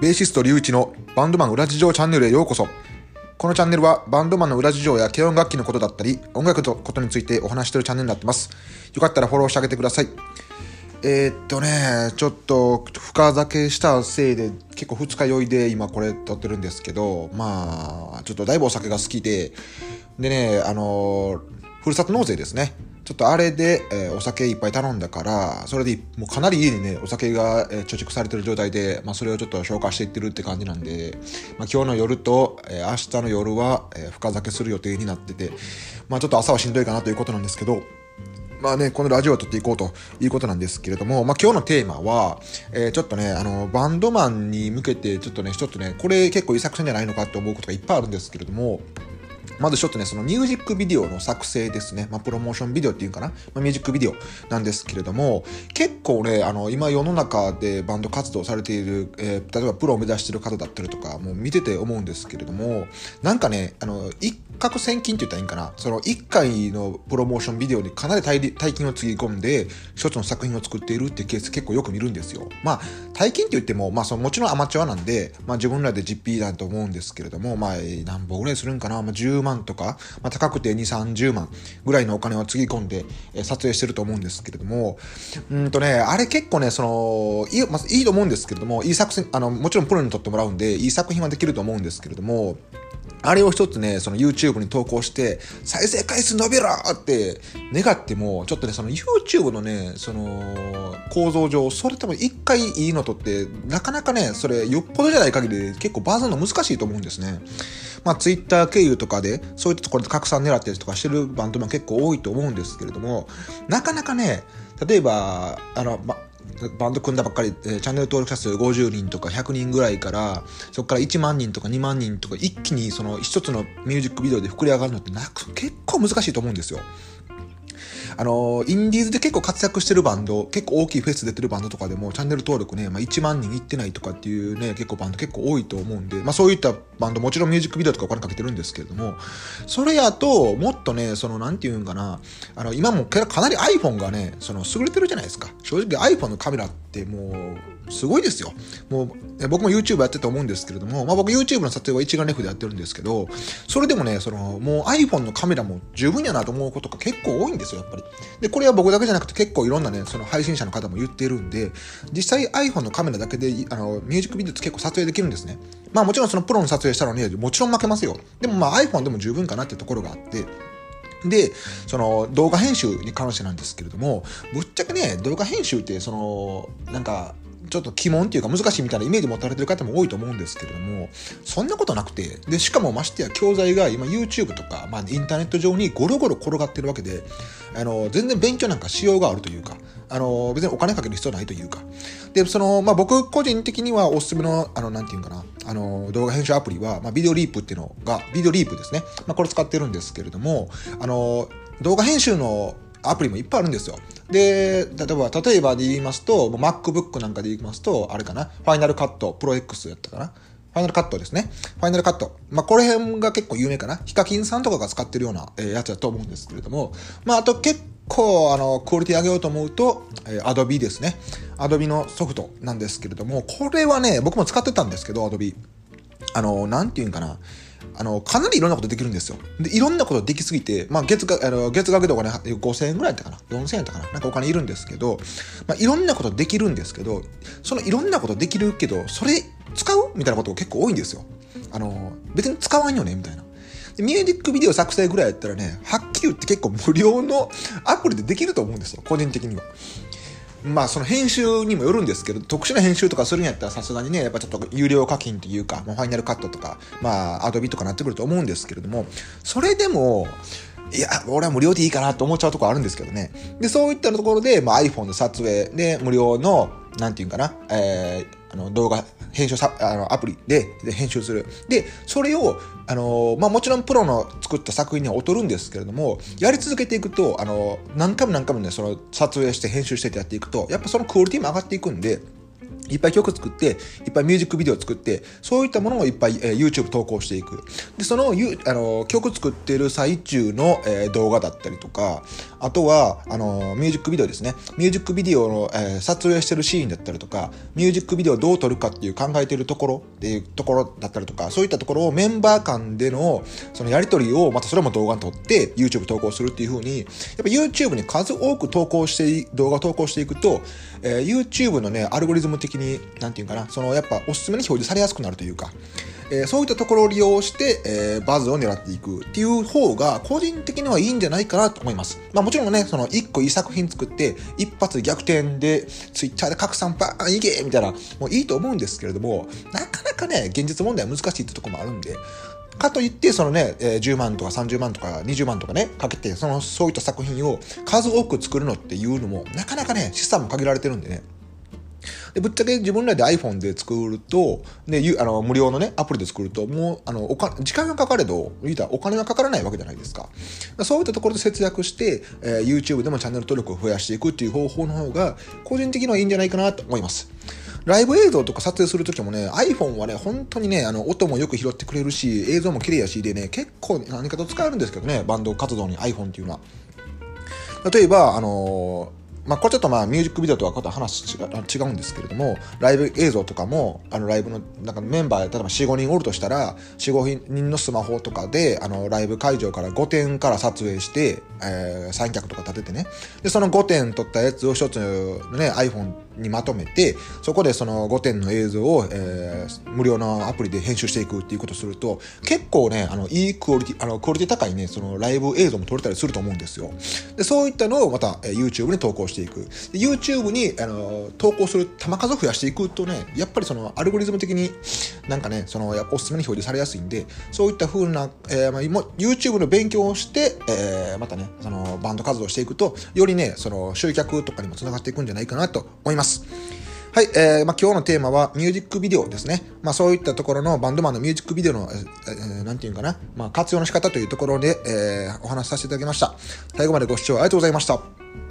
ベーシスト龍一のバンドマン裏事情チャンネルへようこそ。このチャンネルはバンドマンの裏事情や軽音楽器のことだったり、音楽のことについてお話してるチャンネルになってます。よかったらフォローしてあげてください。えー、っとね、ちょっと深酒したせいで結構二日酔いで今これ撮ってるんですけど、まあ、ちょっとだいぶお酒が好きで、でね、あの、ふるさと納税ですね。とあれで、えー、お酒いっぱい頼んだから、それでもうかなり家にね、お酒が、えー、貯蓄されてる状態で、まあそれをちょっと消化していってるって感じなんで、まあ今日の夜と、えー、明日の夜は、え、深酒する予定になってて、まあちょっと朝はしんどいかなということなんですけど、まあね、このラジオを撮っていこうということなんですけれども、まあ今日のテーマは、えー、ちょっとね、あの、バンドマンに向けて、ちょっとね、ちょっとね、これ結構いい作戦じゃないのかって思うことがいっぱいあるんですけれども、まずちょっとね、そのミュージックビデオの作成ですね。まあ、プロモーションビデオっていうかな。まあ、ミュージックビデオなんですけれども、結構ね、あの、今世の中でバンド活動されている、えー、例えばプロを目指している方だったりとか、もう見てて思うんですけれども、なんかね、あの、一攫千金って言ったらいいんかな。その一回のプロモーションビデオにかなり大金をつぎ込んで、一つの作品を作っているっていうケース結構よく見るんですよ。まあ、大金って言っても、まあ、そのもちろんアマチュアなんで、まあ自分らで実費だと思うんですけれども、まあ、何本ぐらいするんかな。まあ、10万万とか、まあ、高くて2、30万ぐらいのお金をつぎ込んで、え、撮影してると思うんですけれども、うんとね、あれ結構ね、その、いい、まあ、いいと思うんですけれども、いい作品、あの、もちろんプロに撮ってもらうんで、いい作品はできると思うんですけれども、あれを一つね、その YouTube に投稿して、再生回数伸びろって願っても、ちょっとね、その YouTube のね、その構造上、それ多分一回いいのとって、なかなかね、それよっぽどじゃない限り結構バズるの難しいと思うんですね。まあ Twitter 経由とかで、そういったところで拡散狙ったりとかしてるバンドも結構多いと思うんですけれども、なかなかね、例えば、あの、ま、バンド組んだばっかり、えー、チャンネル登録者数50人とか100人ぐらいから、そこから1万人とか2万人とか一気にその一つのミュージックビデオで膨れ上がるのってなく結構難しいと思うんですよ。あの、インディーズで結構活躍してるバンド、結構大きいフェス出てるバンドとかでも、チャンネル登録ね、まあ、1万人いってないとかっていうね、結構バンド結構多いと思うんで、まあ、そういったバンド、もちろんミュージックビデオとかお金かけてるんですけれども、それやと、もっとね、その、なんていうんかな、あの、今もかなり iPhone がね、その、優れてるじゃないですか。正直 iPhone のカメラってもう、すごいですよ。もう、僕も YouTube やってて思うんですけれども、まあ僕 YouTube の撮影は一眼レフでやってるんですけど、それでもね、その、もう iPhone のカメラも十分やなと思うことが結構多いんですよ、やっぱり。で、これは僕だけじゃなくて結構いろんなね、その配信者の方も言ってるんで、実際 iPhone のカメラだけで、あの、ミュージックビデオって結構撮影できるんですね。まあもちろんそのプロの撮影したのに、もちろん負けますよ。でもまあ iPhone でも十分かなってところがあって、で、その動画編集に関してなんですけれども、ぶっちゃけね、動画編集って、その、なんか、ちょっと鬼門っていうか難しいみたいなイメージ持たれてる方も多いと思うんですけれども、そんなことなくて、で、しかもましてや教材が今 YouTube とか、まあインターネット上にゴロゴロ転がってるわけで、あの、全然勉強なんかしようがあるというか、あの、別にお金かける必要ないというか。で、その、まあ僕個人的にはおすすめの、あの、なんていうかな、あの、動画編集アプリは、まあビデオリープっていうのが、ビデオリープですね。まあこれ使ってるんですけれども、あの、動画編集のアプリもいっぱいあるんですよ。で、例えば、例えばで言いますと、MacBook なんかで言いますと、あれかな、ファイナルカット、プロ X やったかな？ファイナルカットですね。ファイナルカット。まあ、これ辺が結構有名かな？ヒカキンさんとかが使ってるような、えー、やつだと思うんですけれども、まあ、あと結構、あの、クオリティ上げようと思うと、えー、Adobe ですね。Adobe のソフトなんですけれども、これはね、僕も使ってたんですけど、Adobe。あの、なんていうんかな？あの、かなりいろんなことできるんですよ。で、いろんなことできすぎて、まあ、月額、あの、月額でお金5000円ぐらいだったかな ?4000 円だったかななんかお金いるんですけど、まあ、いろんなことできるんですけど、そのいろんなことできるけど、それ使うみたいなことが結構多いんですよ。あの、別に使わんよねみたいな。ミュージックビデオ作成ぐらいやったらね、はっきり言って結構無料のアプリでできると思うんですよ。個人的には。まあその編集にもよるんですけど、特殊な編集とかするんやったらさすがにね、やっぱちょっと有料課金というか、まあ、ファイナルカットとか、まあアドビとかなってくると思うんですけれども、それでも、いや、俺は無料でいいかなと思っちゃうとこあるんですけどね。で、そういったところで、まあ iPhone の撮影で無料の、なんていうかな、えー、あの動画編集さあのアプリでで編集する。で、それを、あのまあ、もちろんプロの作った作品には劣るんですけれども、やり続けていくと、あの何回も何回もね、その撮影して編集しててやっていくと、やっぱそのクオリティも上がっていくんで、いっぱい曲作って、いっぱいミュージックビデオ作って、そういったものをいっぱい、えー、YouTube 投稿していく。で、その、ゆあの、曲作ってる最中の、えー、動画だったりとか、あとは、あの、ミュージックビデオですね。ミュージックビデオの、えー、撮影してるシーンだったりとか、ミュージックビデオをどう撮るかっていう考えてるところっていうところだったりとか、そういったところをメンバー間での、そのやりとりを、またそれも動画に撮って、YouTube 投稿するっていう風に、やっぱ YouTube に数多く投稿して、動画投稿していくと、えー、YouTube のね、アルゴリズム的に、なんていうかな、そのやっぱおすすめに表示されやすくなるというか、えー、そういったところを利用して、えー、バズを狙っていくっていう方が、個人的にはいいんじゃないかなと思います。まあもちろんね、その一個いい作品作って、一発逆転で、Twitter で拡散バーンいけみたいな、もういいと思うんですけれども、なかなかね、現実問題は難しいってとこもあるんで、かといって、そのね、え10万とか30万とか20万とかね、かけて、その、そういった作品を数多く作るのっていうのも、なかなかね、資産も限られてるんでね、でぶっちゃけ自分らで iPhone で作ると、で、あの無料のね、アプリで作ると、もう、あの、おか時間がかかれど、言たらお金がかからないわけじゃないですか。そういったところで節約して、えー、YouTube でもチャンネル登録を増やしていくっていう方法の方が、個人的にはいいんじゃないかなと思います。ライブ映像とか撮影するときもね、iPhone はね、本当にね、あの、音もよく拾ってくれるし、映像も綺麗やし、でね、結構何かと使えるんですけどね、バンド活動に iPhone っていうのは。例えば、あのまあ、これちょっとまあミュージックビデオとはこと話違違うんですけれども、ライブ映像とかも、あのライブの、なんかメンバー、例えば4、5人おるとしたら、4、5人のスマホとかで、あの、ライブ会場から5点から撮影して、えー、三脚とか立ててね。で、その5点撮ったやつを一つね、iPhone にまとめて、そこでその5点の映像を、えー、無料のアプリで編集していくっていうことをすると、結構ね、あの、いいクオリティ、あの、クオリティ高いね、そのライブ映像も撮れたりすると思うんですよ。で、そういったのをまた、えー、YouTube に投稿していく。YouTube に、あの、投稿する球数を増やしていくとね、やっぱりその、アルゴリズム的になんかね、その、おすすめに表示されやすいんで、そういった風な、えー、まあ、YouTube の勉強をして、えー、またね、その、バンド活動していくと、よりね、その、集客とかにも繋がっていくんじゃないかなと思います。。はい、えー、まあ、今日のテーマはミュージックビデオですね。まあ、そういったところのバンドマンのミュージックビデオの、えー、なんていうんかな、まあ、活用の仕方というところで、えー、お話しさせていただきました。最後までご視聴ありがとうございました。